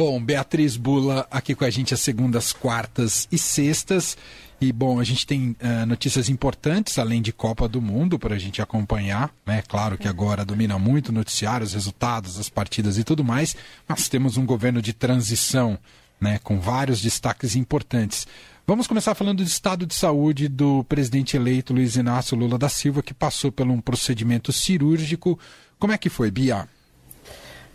Bom, Beatriz Bula aqui com a gente às segundas, quartas e sextas. E, bom, a gente tem uh, notícias importantes, além de Copa do Mundo, para a gente acompanhar. Né? Claro que agora domina muito o noticiário, os resultados, as partidas e tudo mais, mas temos um governo de transição, né? com vários destaques importantes. Vamos começar falando do estado de saúde do presidente eleito Luiz Inácio Lula da Silva, que passou por um procedimento cirúrgico. Como é que foi, Bia?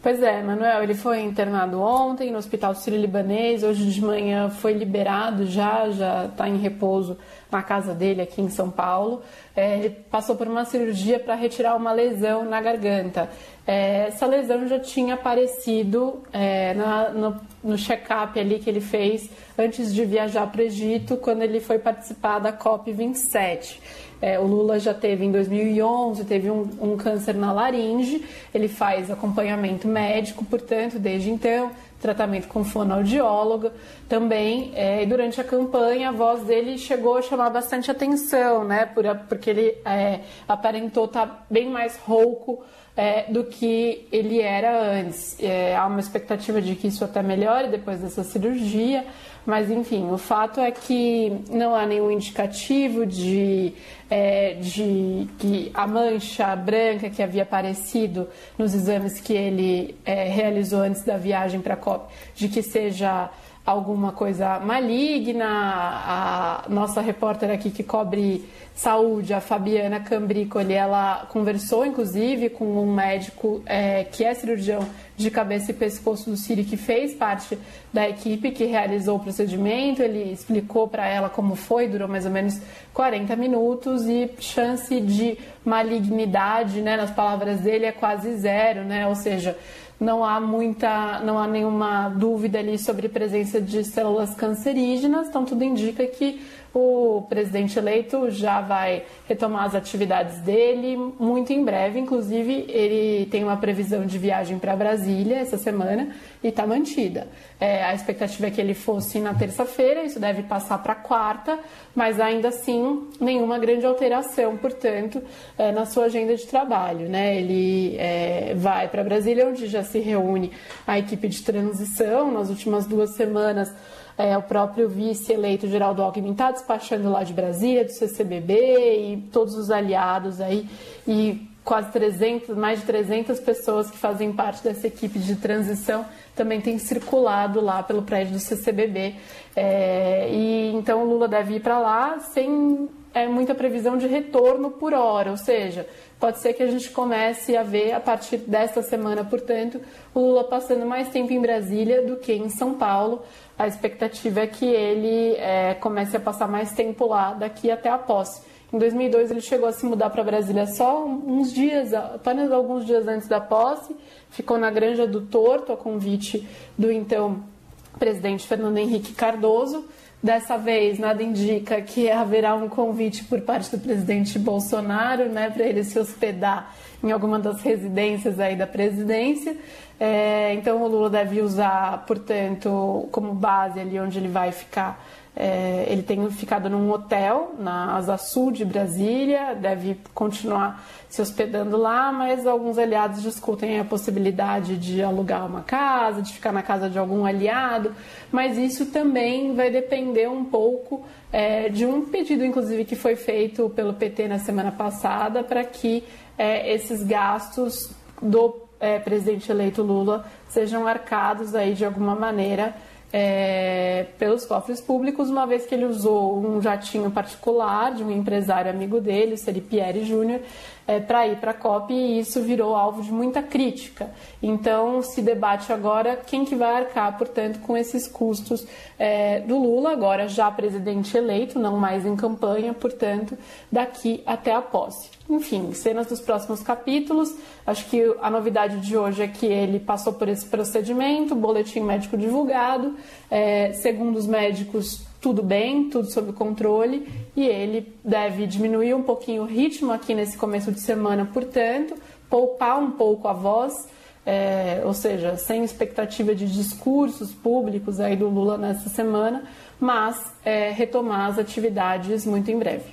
Pois é, Manuel, ele foi internado ontem no Hospital Sírio-Libanês, hoje de manhã foi liberado já, já está em repouso na casa dele aqui em São Paulo. É, ele passou por uma cirurgia para retirar uma lesão na garganta. É, essa lesão já tinha aparecido é, na, no, no check-up ali que ele fez antes de viajar para o Egito, quando ele foi participar da COP27. É, o Lula já teve em 2011, teve um, um, câncer na laringe, ele faz acompanhamento médico, portanto, desde então, tratamento com fonoaudióloga também. É, e durante a campanha, a voz dele chegou a chamar bastante atenção, né? Por, porque ele é, aparentou estar tá bem mais rouco é, do que ele era antes. É, há uma expectativa de que isso até melhore depois dessa cirurgia, mas enfim, o fato é que não há nenhum indicativo de, é, de que a mancha branca que havia aparecido nos exames que ele é, realizou antes da viagem para a COP, de que seja alguma coisa maligna. A nossa repórter aqui que cobre saúde, a Fabiana Cambricoli, ela conversou inclusive com um médico é, que é cirurgião de cabeça e pescoço do Siri, que fez parte da equipe que realizou o procedimento. Ele explicou para ela como foi, durou mais ou menos 40 minutos e chance de malignidade, né, nas palavras dele, é quase zero, né? Ou seja, não há muita, não há nenhuma dúvida ali sobre presença de células cancerígenas, então tudo indica que o presidente eleito já vai retomar as atividades dele muito em breve. Inclusive, ele tem uma previsão de viagem para Brasília essa semana e está mantida. É, a expectativa é que ele fosse na terça-feira, isso deve passar para quarta, mas ainda assim nenhuma grande alteração, portanto, é, na sua agenda de trabalho. Né? Ele é, vai para Brasília, onde já se reúne a equipe de transição. Nas últimas duas semanas, é, o próprio vice-eleito Geraldo Alckmin está despachando lá de Brasília, do CCBB e todos os aliados aí e quase 300, mais de 300 pessoas que fazem parte dessa equipe de transição também têm circulado lá pelo prédio do CCBB. É, e então o Lula deve ir para lá sem é, muita previsão de retorno por hora, ou seja, pode ser que a gente comece a ver a partir desta semana, portanto, o Lula passando mais tempo em Brasília do que em São Paulo. A expectativa é que ele é, comece a passar mais tempo lá daqui até a posse. Em 2002 ele chegou a se mudar para Brasília só uns dias, apenas alguns dias antes da posse, ficou na Granja do Torto a convite do então presidente Fernando Henrique Cardoso. Dessa vez, nada indica que haverá um convite por parte do presidente Bolsonaro, né, para ele se hospedar em alguma das residências aí da presidência. É, então, o Lula deve usar, portanto, como base ali onde ele vai ficar é, ele tem ficado num hotel na Asa Sul de Brasília, deve continuar se hospedando lá, mas alguns aliados discutem a possibilidade de alugar uma casa, de ficar na casa de algum aliado, mas isso também vai depender um pouco é, de um pedido, inclusive, que foi feito pelo PT na semana passada para que é, esses gastos do é, presidente eleito Lula sejam arcados aí de alguma maneira é, pelos cofres públicos, uma vez que ele usou um jatinho particular de um empresário amigo dele, o Seri Pierre Júnior, é, para ir para a COP e isso virou alvo de muita crítica. Então se debate agora quem que vai arcar, portanto, com esses custos é, do Lula, agora já presidente eleito, não mais em campanha, portanto, daqui até a posse. Enfim, cenas dos próximos capítulos. Acho que a novidade de hoje é que ele passou por esse procedimento, boletim médico divulgado. É, segundo os médicos, tudo bem, tudo sob controle, e ele deve diminuir um pouquinho o ritmo aqui nesse começo de semana, portanto, poupar um pouco a voz. É, ou seja, sem expectativa de discursos públicos aí do Lula nessa semana, mas é, retomar as atividades muito em breve.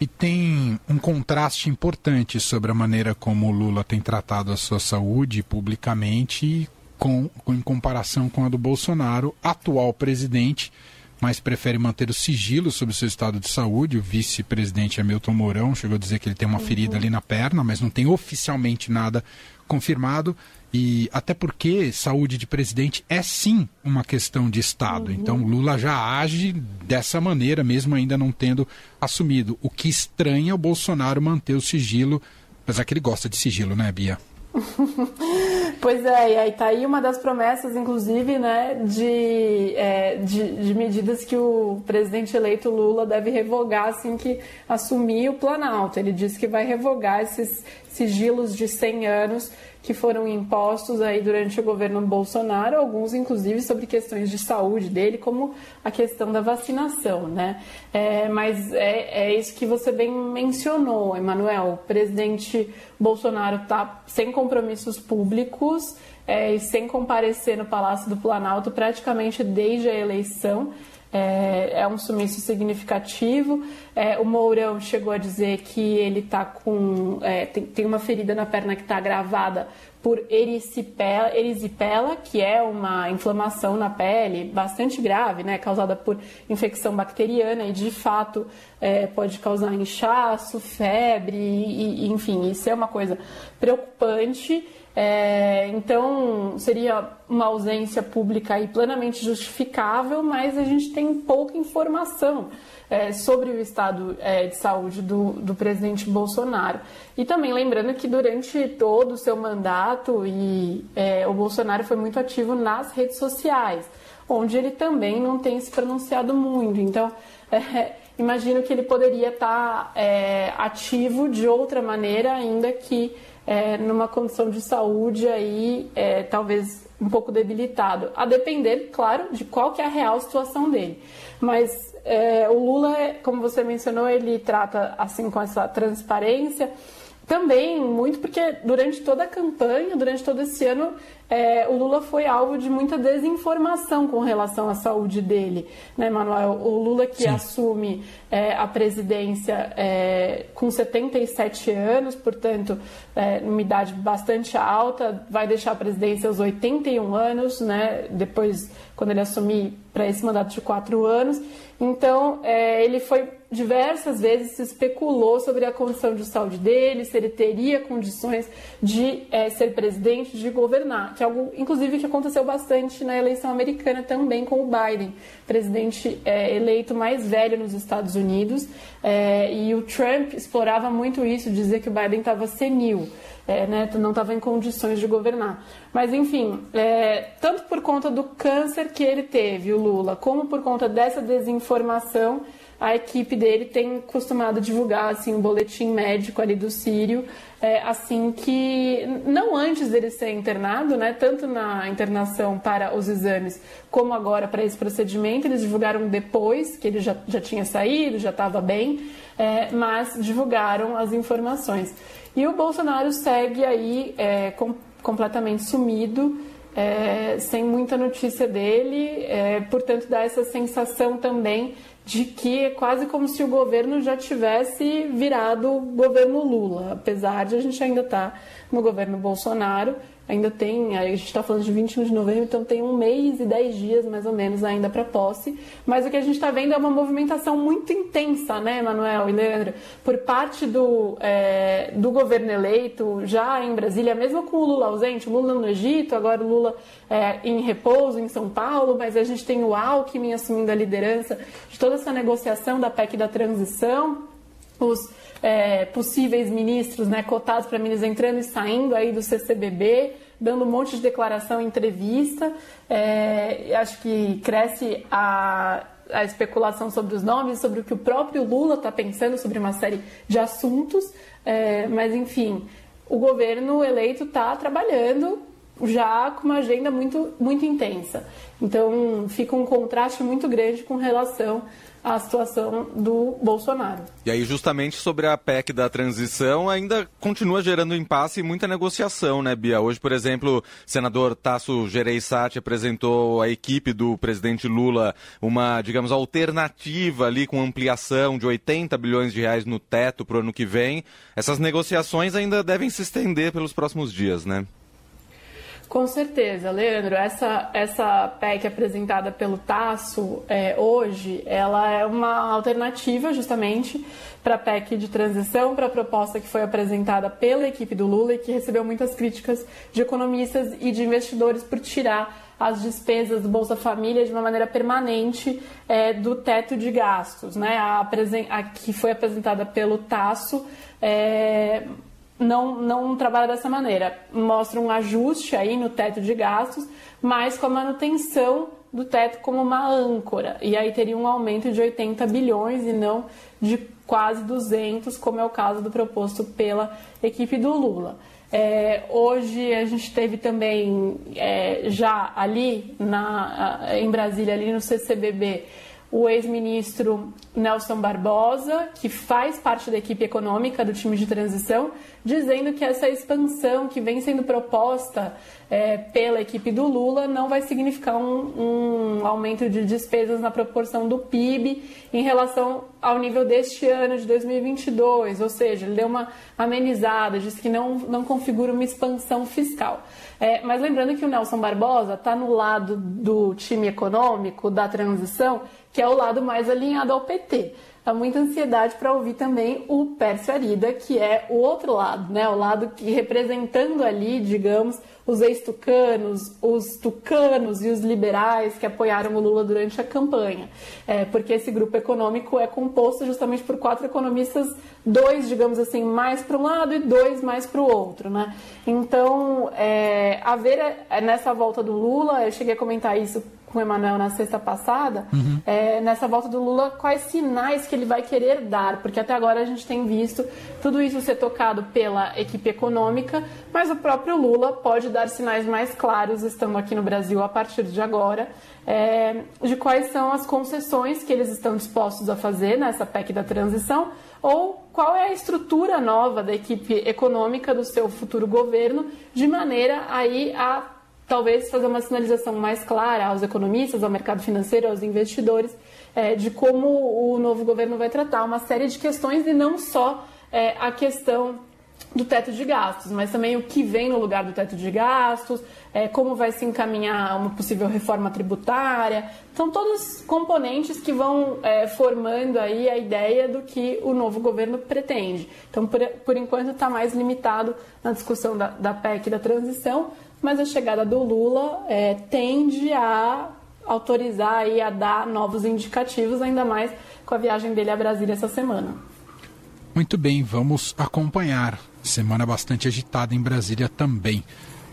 E tem um contraste importante sobre a maneira como o Lula tem tratado a sua saúde publicamente com, em comparação com a do Bolsonaro, atual presidente, mas prefere manter o sigilo sobre o seu estado de saúde. O vice-presidente Hamilton Mourão chegou a dizer que ele tem uma ferida ali na perna, mas não tem oficialmente nada confirmado. E até porque saúde de presidente é sim uma questão de Estado. Uhum. Então Lula já age dessa maneira, mesmo ainda não tendo assumido. O que estranha é o Bolsonaro manter o sigilo, apesar que ele gosta de sigilo, né, Bia? pois é, e aí tá aí uma das promessas, inclusive, né, de, é, de, de, medidas que o presidente eleito Lula deve revogar assim que assumir o Planalto. Ele disse que vai revogar esses sigilos de 100 anos que foram impostos aí durante o governo Bolsonaro, alguns inclusive sobre questões de saúde dele, como a questão da vacinação, né? É, mas é, é isso que você bem mencionou, Emanuel. O presidente Bolsonaro está sem compromissos públicos é, e sem comparecer no Palácio do Planalto praticamente desde a eleição. É, é, um sumiço significativo. É, o Mourão chegou a dizer que ele tá com. É, tem, tem, uma ferida na perna que está agravada por erisipela, erisipela, que é uma inflamação na pele bastante grave, né, causada por infecção bacteriana e de fato é, pode causar inchaço, febre, e, e, enfim, isso é uma coisa preocupante. É, então, seria uma ausência pública aí plenamente justificável, mas a gente tem pouca informação é, sobre o estado é, de saúde do, do presidente Bolsonaro. E também lembrando que durante todo o seu mandato, e, é, o Bolsonaro foi muito ativo nas redes sociais, onde ele também não tem se pronunciado muito. Então, é, imagino que ele poderia estar é, ativo de outra maneira, ainda que é, numa condição de saúde aí é, talvez um pouco debilitado, a depender, claro, de qual que é a real situação dele. Mas é, o Lula, como você mencionou, ele trata assim com essa transparência também, muito porque durante toda a campanha, durante todo esse ano, é, o Lula foi alvo de muita desinformação com relação à saúde dele, né, Manuel? O Lula que Sim. assume é, a presidência é, com 77 anos, portanto, é, numa idade bastante alta, vai deixar a presidência aos 81 anos, né? Depois, quando ele assumir para esse mandato de quatro anos. Então, é, ele foi diversas vezes se especulou sobre a condição de saúde dele, se ele teria condições de é, ser presidente, de governar, que é algo, inclusive, que aconteceu bastante na eleição americana também com o Biden, presidente é, eleito mais velho nos Estados Unidos, é, e o Trump explorava muito isso, dizia que o Biden estava senil. É, né, não estava em condições de governar. Mas, enfim, é, tanto por conta do câncer que ele teve, o Lula, como por conta dessa desinformação, a equipe dele tem costumado divulgar assim um boletim médico ali do Sírio é, assim que não antes dele ser internado, né, tanto na internação para os exames como agora para esse procedimento, eles divulgaram depois que ele já, já tinha saído, já estava bem, é, mas divulgaram as informações. E o Bolsonaro segue aí é, com, completamente sumido. É, sem muita notícia dele, é, portanto dá essa sensação também de que é quase como se o governo já tivesse virado governo Lula, apesar de a gente ainda estar tá no governo Bolsonaro ainda tem, a gente está falando de 21 de novembro, então tem um mês e dez dias mais ou menos ainda para posse. Mas o que a gente está vendo é uma movimentação muito intensa, né, Manuel e Leandro, por parte do, é, do governo eleito já em Brasília, mesmo com o Lula ausente, o Lula no Egito, agora o Lula é, em repouso em São Paulo, mas a gente tem o Alckmin assumindo a liderança de toda essa negociação da PEC da transição. Os é, possíveis ministros, né, cotados para ministros entrando e saindo aí do CCBB, dando um monte de declaração entrevista. É, acho que cresce a, a especulação sobre os nomes, sobre o que o próprio Lula está pensando sobre uma série de assuntos. É, mas, enfim, o governo eleito está trabalhando já com uma agenda muito, muito intensa. Então, fica um contraste muito grande com relação a situação do Bolsonaro. E aí, justamente sobre a PEC da transição, ainda continua gerando impasse e muita negociação, né, Bia? Hoje, por exemplo, o senador Tasso Gereissati apresentou à equipe do presidente Lula uma, digamos, alternativa ali com ampliação de 80 bilhões de reais no teto para o ano que vem. Essas negociações ainda devem se estender pelos próximos dias, né? Com certeza, Leandro. Essa, essa PEC apresentada pelo Tasso é, hoje, ela é uma alternativa justamente para a PEC de transição, para a proposta que foi apresentada pela equipe do Lula e que recebeu muitas críticas de economistas e de investidores por tirar as despesas do Bolsa Família de uma maneira permanente é, do teto de gastos. Né? A, a que foi apresentada pelo Tasso é, não, não trabalha dessa maneira. Mostra um ajuste aí no teto de gastos, mas com a manutenção do teto como uma âncora. E aí teria um aumento de 80 bilhões e não de quase 200, como é o caso do proposto pela equipe do Lula. É, hoje a gente teve também é, já ali na, em Brasília, ali no CCBB, o ex-ministro Nelson Barbosa, que faz parte da equipe econômica do time de transição, dizendo que essa expansão que vem sendo proposta é, pela equipe do Lula não vai significar um, um, aumento de despesas na proporção do PIB em relação ao nível deste ano de 2022, ou seja, ele deu uma amenizada, disse que não, não configura uma expansão fiscal. É, mas lembrando que o Nelson Barbosa está no lado do time econômico da transição que é o lado mais alinhado ao PT. Há muita ansiedade para ouvir também o Pércio Arida, que é o outro lado, né? O lado que representando ali, digamos, os ex-tucanos, os tucanos e os liberais que apoiaram o Lula durante a campanha. É, porque esse grupo econômico é composto justamente por quatro economistas, dois, digamos assim, mais para um lado e dois mais para o outro, né? Então, é, haver é, nessa volta do Lula, eu cheguei a comentar isso com o Emanuel na sexta passada, uhum. é, nessa volta do Lula, quais sinais que ele vai querer dar, porque até agora a gente tem visto tudo isso ser tocado pela equipe econômica, mas o próprio Lula pode dar sinais mais claros, estando aqui no Brasil a partir de agora, é, de quais são as concessões que eles estão dispostos a fazer nessa PEC da transição, ou qual é a estrutura nova da equipe econômica do seu futuro governo, de maneira aí a talvez fazer uma sinalização mais clara aos economistas, ao mercado financeiro, aos investidores, é, de como o novo governo vai tratar uma série de questões e não só é, a questão do teto de gastos, mas também o que vem no lugar do teto de gastos, é, como vai se encaminhar uma possível reforma tributária. São todos componentes que vão é, formando aí a ideia do que o novo governo pretende. Então, por, por enquanto, está mais limitado na discussão da, da PEC da transição, mas a chegada do Lula é, tende a autorizar e a dar novos indicativos, ainda mais com a viagem dele a Brasília essa semana. Muito bem, vamos acompanhar. Semana bastante agitada em Brasília também.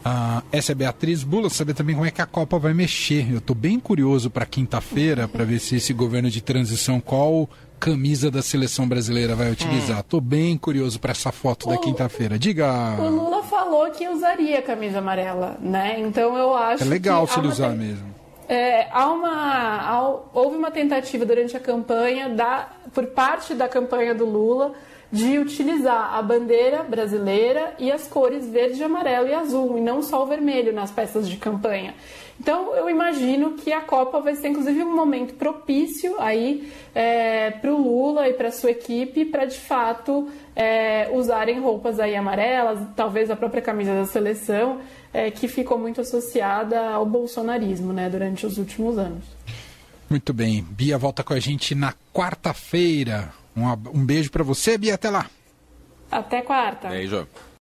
Uh, essa é Beatriz Bula, saber também como é que a Copa vai mexer. Eu estou bem curioso para quinta-feira, para ver se esse governo de transição, qual camisa da seleção brasileira vai utilizar. Estou é. bem curioso para essa foto o, da quinta-feira. Diga. O Lula falou que usaria a camisa amarela, né? Então eu acho. É legal se ele usar mesmo. É, há uma, há, houve uma tentativa durante a campanha, da, por parte da campanha do Lula, de utilizar a bandeira brasileira e as cores verde, amarelo e azul, e não só o vermelho nas peças de campanha. Então eu imagino que a Copa vai ser inclusive um momento propício aí é, para o Lula e para sua equipe para de fato é, usarem roupas aí amarelas, talvez a própria camisa da seleção, é, que ficou muito associada ao bolsonarismo né, durante os últimos anos. Muito bem. Bia volta com a gente na quarta-feira. Um, um beijo para você, Bia. Até lá. Até quarta. Beijo.